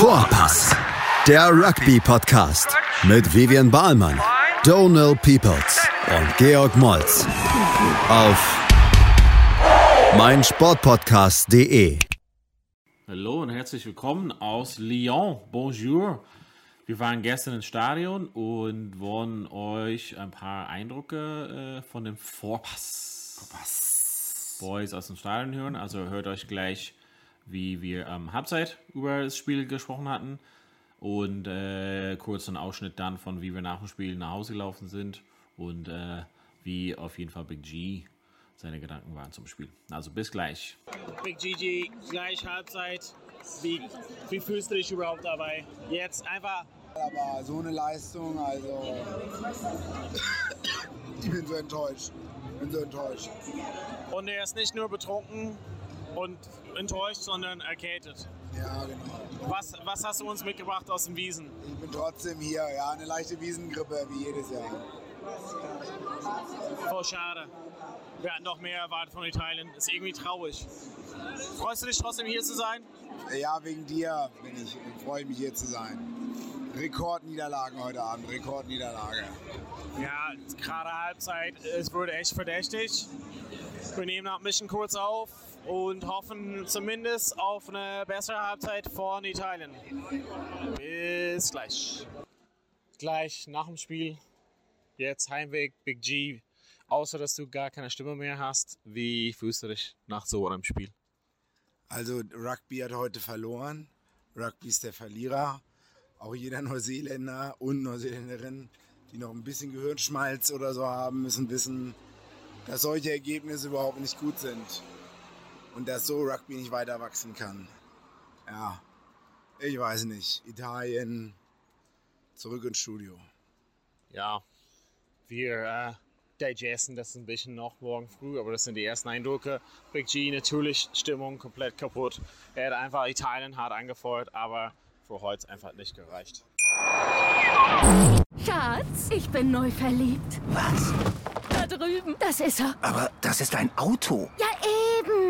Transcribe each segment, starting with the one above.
Vorpass, der Rugby-Podcast mit Vivian Bahlmann, Donal Peoples und Georg Moltz auf meinsportpodcast.de. Hallo und herzlich willkommen aus Lyon. Bonjour. Wir waren gestern im Stadion und wollen euch ein paar Eindrücke äh, von dem Vorpass, Vorpass Boys aus dem Stadion hören. Also hört euch gleich, wie wir am ähm, Halbzeit über das Spiel gesprochen hatten und äh, kurz einen Ausschnitt dann von, wie wir nach dem Spiel nach Hause gelaufen sind und äh, wie auf jeden Fall Big G seine Gedanken waren zum Spiel. Also bis gleich. Big GG, gleich Halbzeit. Wie, wie fühlst du dich überhaupt dabei? Jetzt einfach aber so eine Leistung, also ich bin so enttäuscht. Bin so enttäuscht. Und er ist nicht nur betrunken und enttäuscht, sondern erkältet. Ja, genau. Was, was hast du uns mitgebracht aus dem Wiesen? Ich bin trotzdem hier, ja, eine leichte Wiesengrippe wie jedes Jahr. Voll schade. Wir hatten noch mehr erwartet von Italien. Ist irgendwie traurig. Freust du dich trotzdem hier zu sein? Ja, wegen dir bin ich, freue ich mich hier zu sein. Rekordniederlagen heute Abend, Rekordniederlage. Ja, gerade Halbzeit, es wurde echt verdächtig. Wir nehmen noch ein bisschen kurz auf und hoffen zumindest auf eine bessere Halbzeit von Italien. Bis gleich. Gleich nach dem Spiel, jetzt Heimweg, Big G. Außer dass du gar keine Stimme mehr hast, wie fühlst du dich nach so einem Spiel? Also Rugby hat heute verloren. Rugby ist der Verlierer auch jeder Neuseeländer und Neuseeländerin, die noch ein bisschen Gehirnschmalz oder so haben, müssen wissen, dass solche Ergebnisse überhaupt nicht gut sind. Und dass so Rugby nicht weiter wachsen kann. Ja, ich weiß nicht. Italien, zurück ins Studio. Ja, wir äh, digesten das ein bisschen noch morgen früh, aber das sind die ersten Eindrücke. Big G natürlich Stimmung komplett kaputt. Er hat einfach Italien hart angefeuert, aber für heute einfach nicht gereicht. Schatz, ich bin neu verliebt. Was? Da drüben. Das ist er. Aber das ist ein Auto. Ja,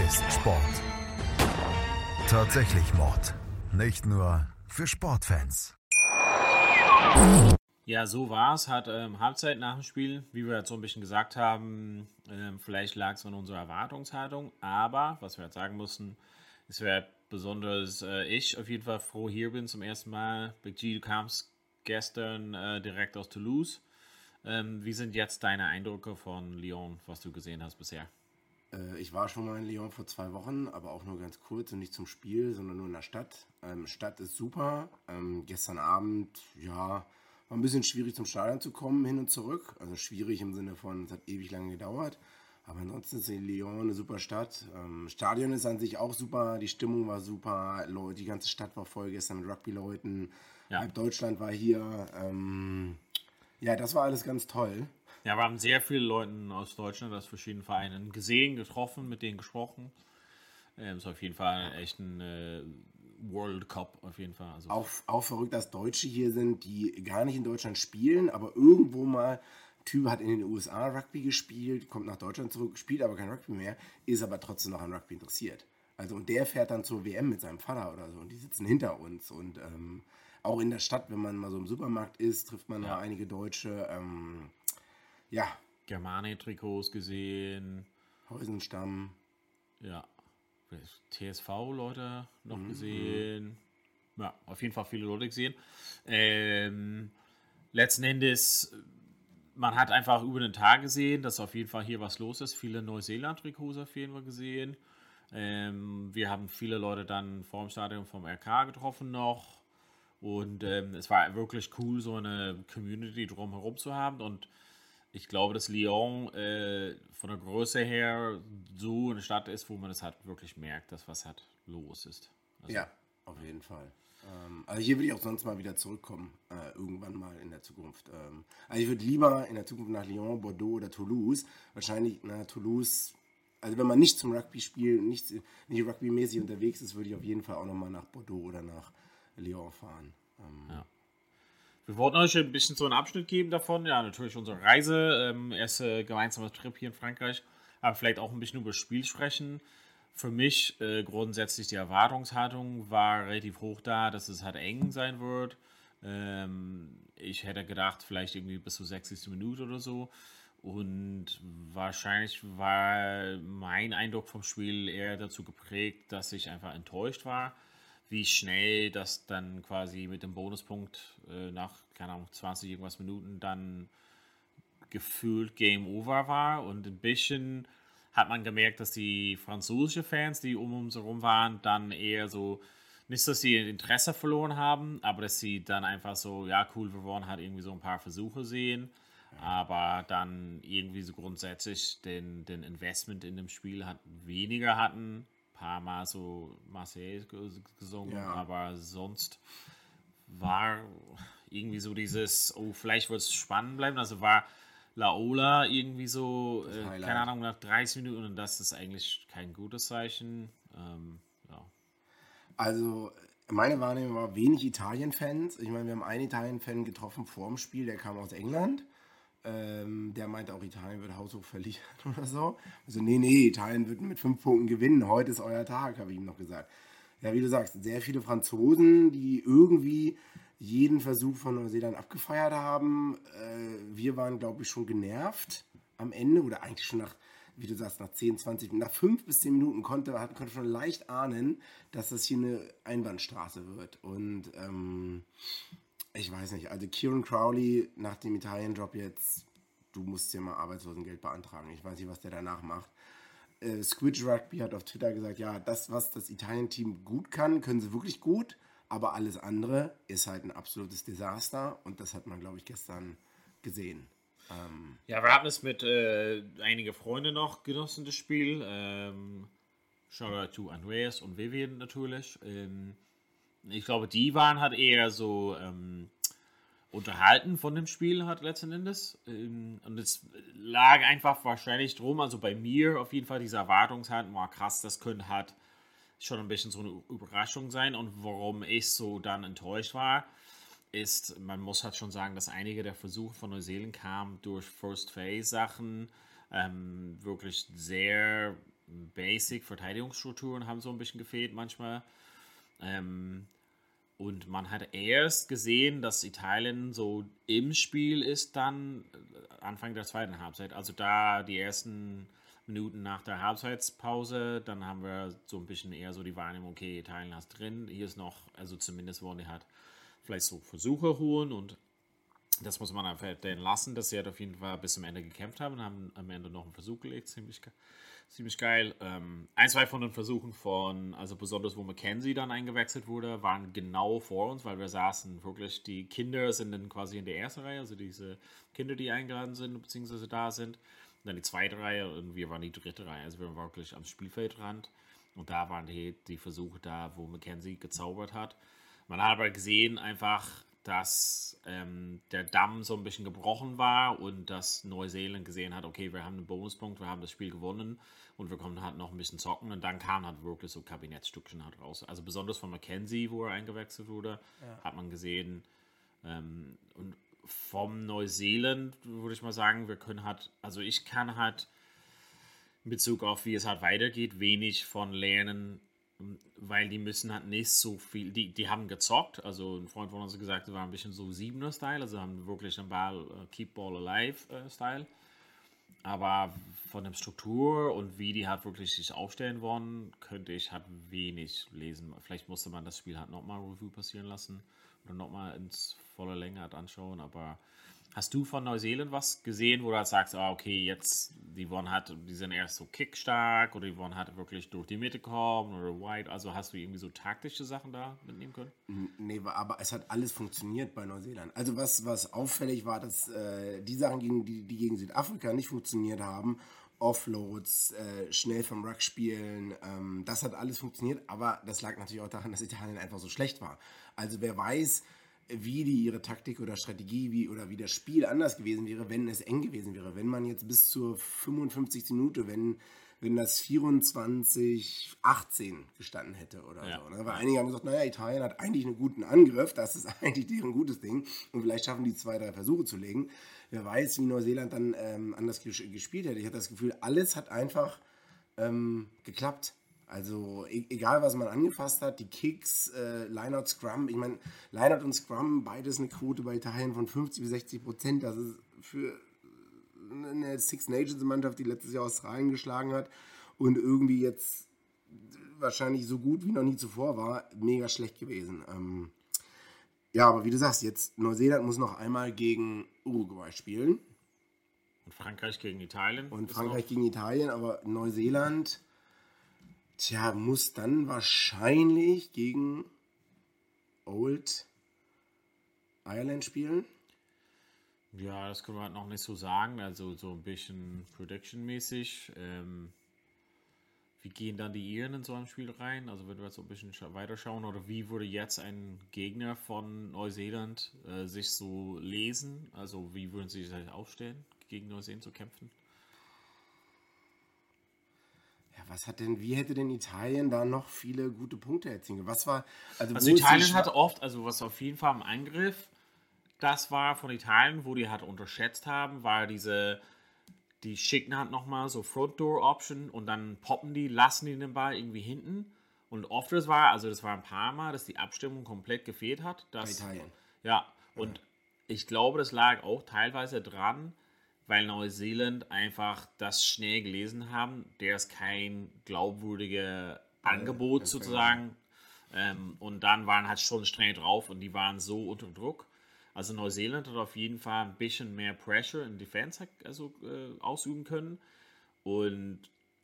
ist Sport tatsächlich Mord. Nicht nur für Sportfans. Ja, so war es. Hat ähm, Halbzeit nach dem Spiel, wie wir jetzt so ein bisschen gesagt haben, ähm, vielleicht lag es an unserer Erwartungshaltung, aber was wir jetzt sagen mussten, es wäre besonders äh, ich auf jeden Fall froh hier bin zum ersten Mal. Big G, du kamst gestern äh, direkt aus Toulouse. Ähm, wie sind jetzt deine Eindrücke von Lyon, was du gesehen hast bisher? Äh, ich war schon mal in Lyon vor zwei Wochen, aber auch nur ganz kurz und nicht zum Spiel, sondern nur in der Stadt. Ähm, Stadt ist super. Ähm, gestern Abend, ja, war ein bisschen schwierig zum Stadion zu kommen, hin und zurück. Also schwierig im Sinne von, es hat ewig lange gedauert. Aber ansonsten ist Lyon eine super Stadt. Ähm, Stadion ist an sich auch super, die Stimmung war super, die ganze Stadt war voll gestern mit Rugby-Leuten. Ja. Halb Deutschland war hier. Ähm, ja, das war alles ganz toll. Ja, wir haben sehr viele Leute aus Deutschland, aus verschiedenen Vereinen gesehen, getroffen, mit denen gesprochen. Ähm, ist auf jeden Fall echt ein äh, World Cup, auf jeden Fall. Also auch, auch verrückt, dass Deutsche hier sind, die gar nicht in Deutschland spielen, aber irgendwo mal Typ hat in den USA Rugby gespielt, kommt nach Deutschland zurück, spielt aber kein Rugby mehr, ist aber trotzdem noch an Rugby interessiert. Also und der fährt dann zur WM mit seinem Vater oder so und die sitzen hinter uns und ähm, auch in der Stadt, wenn man mal so im Supermarkt ist, trifft man ja. einige Deutsche. Ähm, ja. Germane-Trikots gesehen. Häusenstamm. Ja. TSV-Leute noch mhm. gesehen. Ja, auf jeden Fall viele Leute gesehen. Ähm, letzten Endes man hat einfach über den Tag gesehen, dass auf jeden Fall hier was los ist. Viele Neuseeland-Trikots auf jeden Fall gesehen. Ähm, wir haben viele Leute dann vor dem Stadion vom RK getroffen noch. Und ähm, es war wirklich cool, so eine Community drumherum zu haben. Und ich glaube, dass Lyon äh, von der Größe her so eine Stadt ist, wo man es halt wirklich merkt, dass was halt los ist. Also, ja, auf jeden Fall. Ähm, also hier würde ich auch sonst mal wieder zurückkommen, äh, irgendwann mal in der Zukunft. Ähm, also ich würde lieber in der Zukunft nach Lyon, Bordeaux oder Toulouse. Wahrscheinlich na, Toulouse, also wenn man nicht zum Rugby spielt, nicht, nicht rugby-mäßig unterwegs ist, würde ich auf jeden Fall auch nochmal nach Bordeaux oder nach Lyon fahren. Ähm, ja. Wir wollten euch ein bisschen so einen Abschnitt geben davon. Ja, natürlich unsere Reise, ähm, erste gemeinsame Trip hier in Frankreich, aber vielleicht auch ein bisschen über das Spiel sprechen für mich äh, grundsätzlich die Erwartungshaltung war relativ hoch da, dass es halt eng sein wird. Ähm, ich hätte gedacht, vielleicht irgendwie bis zur 60. Minute oder so. Und wahrscheinlich war mein Eindruck vom Spiel eher dazu geprägt, dass ich einfach enttäuscht war, wie schnell das dann quasi mit dem Bonuspunkt äh, nach, keine Ahnung, 20 irgendwas Minuten dann gefühlt Game Over war. Und ein bisschen hat man gemerkt, dass die französischen Fans, die um uns herum waren, dann eher so, nicht, dass sie Interesse verloren haben, aber dass sie dann einfach so, ja, cool, wir wollen halt irgendwie so ein paar Versuche sehen, aber dann irgendwie so grundsätzlich den, den Investment in dem Spiel hat, weniger hatten. Paar Mal so Marseille gesungen, ja. aber sonst war irgendwie so dieses, oh, vielleicht wird es spannend bleiben. Also war Laola irgendwie so, äh, keine Ahnung, nach 30 Minuten und das ist eigentlich kein gutes Zeichen. Ähm, ja. Also meine Wahrnehmung war wenig Italien-Fans. Ich meine, wir haben einen Italien-Fan getroffen vor dem Spiel, der kam aus England. Ähm, der meinte auch, Italien wird haushoch verlieren oder so. Also, nee, nee, Italien wird mit fünf Punkten gewinnen. Heute ist euer Tag, habe ich ihm noch gesagt. Ja, wie du sagst, sehr viele Franzosen, die irgendwie jeden Versuch von Neuseeland abgefeiert haben. Äh, wir waren, glaube ich, schon genervt am Ende oder eigentlich schon nach, wie du sagst, nach 10, 20, nach 5 bis 10 Minuten konnte, konnte schon leicht ahnen, dass das hier eine Einbahnstraße wird. Und ähm, ich weiß nicht, also Kieran Crowley nach dem Italien-Job jetzt, du musst dir mal Arbeitslosengeld beantragen. Ich weiß nicht, was der danach macht. Äh, Squidge Rugby hat auf Twitter gesagt, ja, das, was das Italien-Team gut kann, können sie wirklich gut aber alles andere ist halt ein absolutes Desaster und das hat man, glaube ich, gestern gesehen. Ähm ja, wir haben es mit äh, einigen Freunden noch genossen, das Spiel. Ähm, Shoutout to Andreas und Vivian natürlich. Ähm, ich glaube, die waren halt eher so ähm, unterhalten von dem Spiel, hat letzten Endes. Ähm, und es lag einfach wahrscheinlich drum, also bei mir auf jeden Fall diese Erwartungshaltung, war krass, das könnte halt schon ein bisschen so eine Überraschung sein. Und warum ich so dann enttäuscht war, ist, man muss halt schon sagen, dass einige der Versuche von Neuseeland kamen durch First Phase Sachen, ähm, wirklich sehr basic Verteidigungsstrukturen haben so ein bisschen gefehlt manchmal. Ähm, und man hat erst gesehen, dass Italien so im Spiel ist dann Anfang der zweiten Halbzeit. Also da die ersten Minuten nach der Halbzeitpause. Dann haben wir so ein bisschen eher so die Wahrnehmung, okay, Italien ist drin. Hier ist noch, also zumindest wollen die halt vielleicht so Versuche holen und das muss man einfach lassen, dass sie halt auf jeden Fall bis zum Ende gekämpft haben und haben am Ende noch einen Versuch gelegt. Ziemlich, ziemlich geil. Ähm, ein, zwei von den Versuchen von, also besonders wo Mackenzie dann eingewechselt wurde, waren genau vor uns, weil wir saßen wirklich, die Kinder sind dann quasi in der ersten Reihe, also diese Kinder, die eingeladen sind, beziehungsweise da sind dann die zweite Reihe und wir waren die dritte Reihe. Also wir waren wirklich am Spielfeldrand und da waren die, die Versuche da, wo Mackenzie gezaubert hat. Man hat aber gesehen einfach, dass ähm, der Damm so ein bisschen gebrochen war und dass Neuseeland gesehen hat, okay, wir haben einen Bonuspunkt, wir haben das Spiel gewonnen und wir kommen halt noch ein bisschen zocken und dann kam halt wirklich so Kabinettstückchen halt raus. Also besonders von Mackenzie, wo er eingewechselt wurde, ja. hat man gesehen ähm, und vom Neuseeland würde ich mal sagen, wir können halt, also ich kann halt in Bezug auf wie es halt weitergeht, wenig von lernen, weil die müssen halt nicht so viel, die, die haben gezockt, also ein Freund von uns hat gesagt, das war ein bisschen so Siebener-Style, also haben wirklich einen Ball, uh, Keep Ball Alive-Style, äh, aber von der Struktur und wie die halt wirklich sich aufstellen wollen, könnte ich halt wenig lesen. Vielleicht musste man das Spiel halt nochmal Review passieren lassen oder nochmal ins volle Länge hat anschauen. Aber hast du von Neuseeland was gesehen, wo du halt sagst, ah, okay, jetzt, die wollen halt, die sind erst so kickstark oder die wollen halt wirklich durch die Mitte kommen oder wide. Also hast du irgendwie so taktische Sachen da mitnehmen können? Nee, aber es hat alles funktioniert bei Neuseeland. Also was, was auffällig war, dass äh, die Sachen, gegen, die, die gegen Südafrika nicht funktioniert haben, Offloads, äh, schnell vom Ruck spielen. Ähm, das hat alles funktioniert, aber das lag natürlich auch daran, dass Italien einfach so schlecht war. Also wer weiß, wie die ihre Taktik oder Strategie wie, oder wie das Spiel anders gewesen wäre, wenn es eng gewesen wäre. Wenn man jetzt bis zur 55. Minute, wenn, wenn das 24, 18 gestanden hätte oder Ja. so. Ne? Weil einige haben gesagt, naja, Italien hat eigentlich einen guten Angriff, das ist eigentlich deren gutes Ding und vielleicht schaffen die zwei, drei Versuche zu legen. Wer weiß, wie Neuseeland dann ähm, anders ges gespielt hätte. Ich hatte das Gefühl, alles hat einfach ähm, geklappt. Also e egal, was man angefasst hat, die Kicks, äh, Lineout, Scrum, ich meine, Lineout und Scrum, beides eine Quote bei Italien von 50 bis 60 Prozent. Das ist für eine Six Nations Mannschaft, die letztes Jahr Australien geschlagen hat und irgendwie jetzt wahrscheinlich so gut wie noch nie zuvor war, mega schlecht gewesen. Ähm, ja, aber wie du sagst, jetzt Neuseeland muss noch einmal gegen Uruguay spielen Und Frankreich gegen Italien. und Frankreich gegen Italien, aber Neuseeland, tja, muss dann wahrscheinlich gegen Old Ireland spielen. Ja, das können wir halt noch nicht so sagen. Also so ein bisschen Prediction-mäßig. Ähm, wie gehen dann die Iren in so ein Spiel rein? Also wenn wir jetzt so ein bisschen scha- weiterschauen, oder wie würde jetzt ein Gegner von Neuseeland äh, sich so lesen? Also wie würden sie sich aufstellen, gegen Neuseeland zu kämpfen? Ja, was hat denn, wie hätte denn Italien da noch viele gute Punkte erzielen können? Was war, also, Also Italien hatte oft, also was auf jeden Fall im Angriff, das war von Italien, wo die halt unterschätzt haben, war diese, die schicken halt nochmal so Front Door Option und dann poppen die, lassen die den Ball irgendwie hinten. Und oft das war, also das war ein paar Mal, dass die Abstimmung komplett gefehlt hat. Dass, Bei Italien. Ja, und ich glaube, das lag auch teilweise dran, weil Neuseeland einfach das schnell gelesen haben. Der ist kein glaubwürdiges Angebot sozusagen. Ähm, und dann waren halt schon streng drauf und die waren so unter Druck. Also Neuseeland hat auf jeden Fall ein bisschen mehr Pressure in Defense also, äh, ausüben können. Und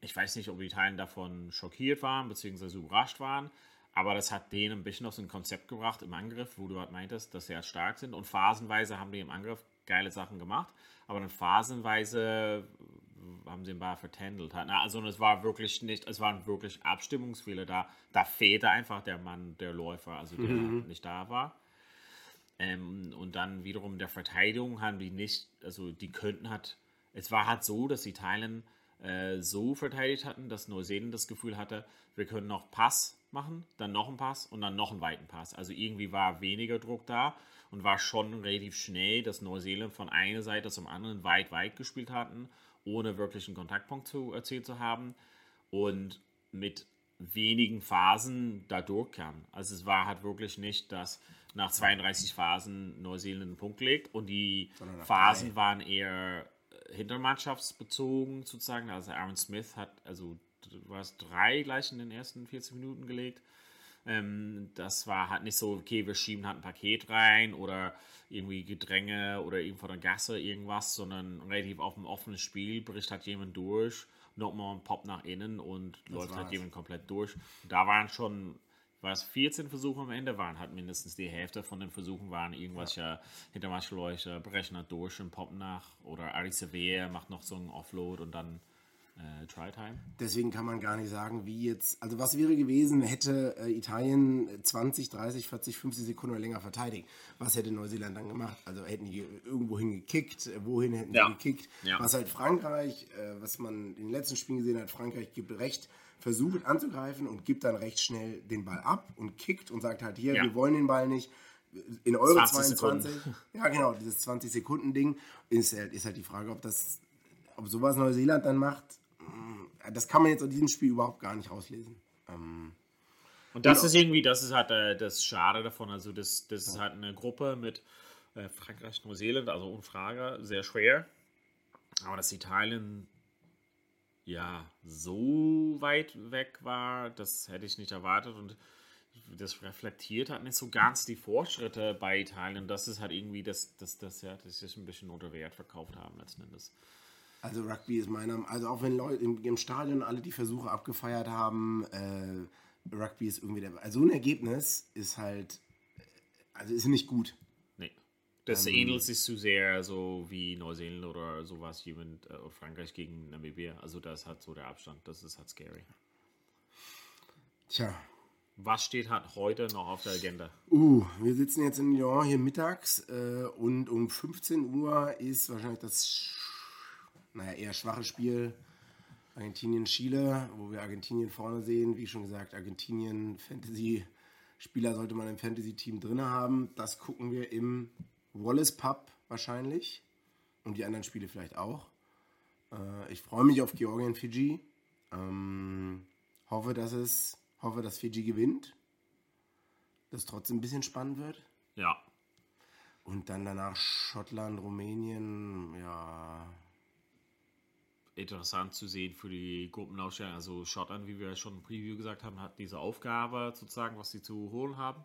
ich weiß nicht, ob die Italien davon schockiert waren, beziehungsweise überrascht waren. Aber das hat denen ein bisschen auf so ein Konzept gebracht im Angriff, wo du halt meintest, dass sie halt stark sind. Und phasenweise haben die im Angriff geile Sachen gemacht. Aber dann phasenweise haben sie den Ball vertändelt. halt. Also es war wirklich nicht, es waren wirklich Abstimmungsfehler da. Da fehlte einfach der Mann, der Läufer, also der nicht da war. Ähm, und dann wiederum der Verteidigung haben die nicht, also die könnten hat, es war halt so, dass Italien äh, so verteidigt hatten, dass Neuseeland das Gefühl hatte, wir können noch Pass machen, dann noch einen Pass und dann noch einen weiten Pass. Also irgendwie war weniger Druck da und war schon relativ schnell, dass Neuseeland von einer Seite zum anderen weit, weit gespielt hatten, ohne wirklich einen Kontaktpunkt zu erzielt zu haben und mit wenigen Phasen da durchkam. Also es war halt wirklich nicht, dass nach 32 Phasen Neuseeland einen Punkt legt und die Phasen waren eher hintermannschaftsbezogen sozusagen. Also Aaron Smith hat also du hast drei gleich in den ersten 40 Minuten gelegt. Ähm, das war halt nicht so, okay, wir schieben halt ein Paket rein oder irgendwie Gedränge oder irgendwo von der Gasse irgendwas, sondern relativ auf dem offenen Spiel bricht halt jemand durch, nochmal ein Pop nach innen und läuft halt jemand komplett durch. Da waren schon, war es 14 Versuche am Ende, waren halt mindestens die Hälfte von den Versuchen waren irgendwelche Hintermaschläuche, brechen halt durch und poppen nach oder Ari Sevilla macht noch so einen Offload und dann äh, Try-Time. Deswegen kann man gar nicht sagen, wie jetzt. Also, was wäre gewesen, hätte äh, Italien 20, 30, 40, 50 Sekunden oder länger verteidigt? Was hätte Neuseeland dann gemacht? Also, hätten die irgendwo hingekickt? Äh, Wohin hätten Ja. sie gekickt? Ja. Was halt Frankreich, äh, was man in den letzten Spielen gesehen hat, Frankreich gibt recht, versucht anzugreifen und gibt dann recht schnell den Ball ab und kickt und sagt halt: Hier, Ja. wir wollen den Ball nicht. In eure 20 22. Sekunden. Ja, genau, dieses 20-Sekunden-Ding ist halt, ist halt die Frage, ob das, ob sowas Neuseeland dann macht. mm, Das kann man jetzt aus diesem Spiel überhaupt gar nicht rauslesen. Ähm, Und das Genau. ist irgendwie, das ist halt äh, das Schade davon. Also, das, das ist halt eine Gruppe mit äh, Frankreich, Neuseeland, also ohne Frage, sehr schwer. Aber dass Italien ja so weit weg war, das hätte ich nicht erwartet. Und das reflektiert halt nicht so ganz die Fortschritte bei Italien. Das ist halt irgendwie, das, das, das, ja, das sich ein bisschen unter Wert verkauft haben letzten Endes. Also Rugby ist meiner, also auch wenn Leute im, im Stadion alle die Versuche abgefeiert haben, äh, Rugby ist irgendwie der, also so ein Ergebnis ist halt, äh, also ist nicht gut. Das Ähm, ähnelt sich zu sehr so wie Neuseeland oder sowas, jemand äh, oder Frankreich gegen Namibia. Also das hat so der Abstand. Das ist halt scary. Tja, Was steht halt heute noch auf der Agenda? Uh, wir sitzen jetzt in Lyon hier mittags äh, und um 15 Uhr ist wahrscheinlich das, naja, eher schwache Spiel Argentinien-Chile, wo wir Argentinien vorne sehen. Wie schon gesagt, Argentinien Fantasy-Spieler sollte man im Fantasy-Team drin haben. Das gucken wir im Wallace Pub wahrscheinlich und die anderen Spiele vielleicht auch. Äh, ich freue mich auf Georgien-Fiji. Ähm, hoffe, dass es, hoffe, dass Fiji gewinnt dass es trotzdem ein bisschen spannend wird. Ja, Und dann danach Schottland, Rumänien, ja. interessant zu sehen für die Gruppenausstellung. Also Schottland, wie wir schon im Preview gesagt haben, hat diese Aufgabe sozusagen, was sie zu holen haben.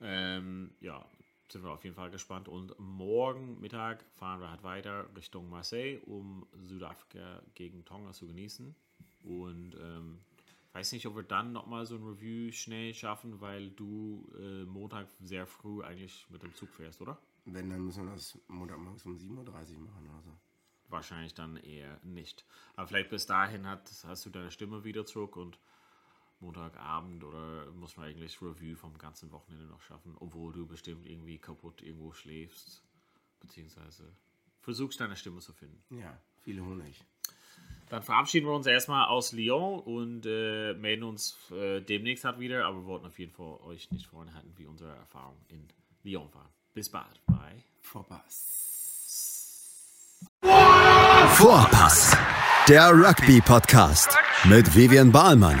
Ähm, ja, sind wir auf jeden Fall gespannt. Und morgen Mittag fahren wir halt weiter Richtung Marseille, um Südafrika gegen Tonga zu genießen. Und ähm, weiß nicht, ob wir dann nochmal so ein Review schnell schaffen, weil du äh, Montag sehr früh eigentlich mit dem Zug fährst, oder? Wenn, dann müssen wir das Montagmorgens um 7.30 Uhr machen oder so. Wahrscheinlich dann eher nicht. Aber vielleicht bis dahin hat, hast du deine Stimme wieder zurück und Montagabend oder muss man eigentlich Review vom ganzen Wochenende noch schaffen, obwohl du bestimmt irgendwie kaputt irgendwo schläfst, beziehungsweise versuchst deine Stimme zu finden. Ja, viele Honig. Dann verabschieden wir uns erstmal aus Lyon und äh, melden uns äh, demnächst halt wieder, aber wir wollten auf jeden Fall euch nicht vorenthalten, wie unsere Erfahrung in Lyon war. Bis bald. Bye. Vorpass. Vorpass, der Rugby-Podcast mit Vivian Bahlmann,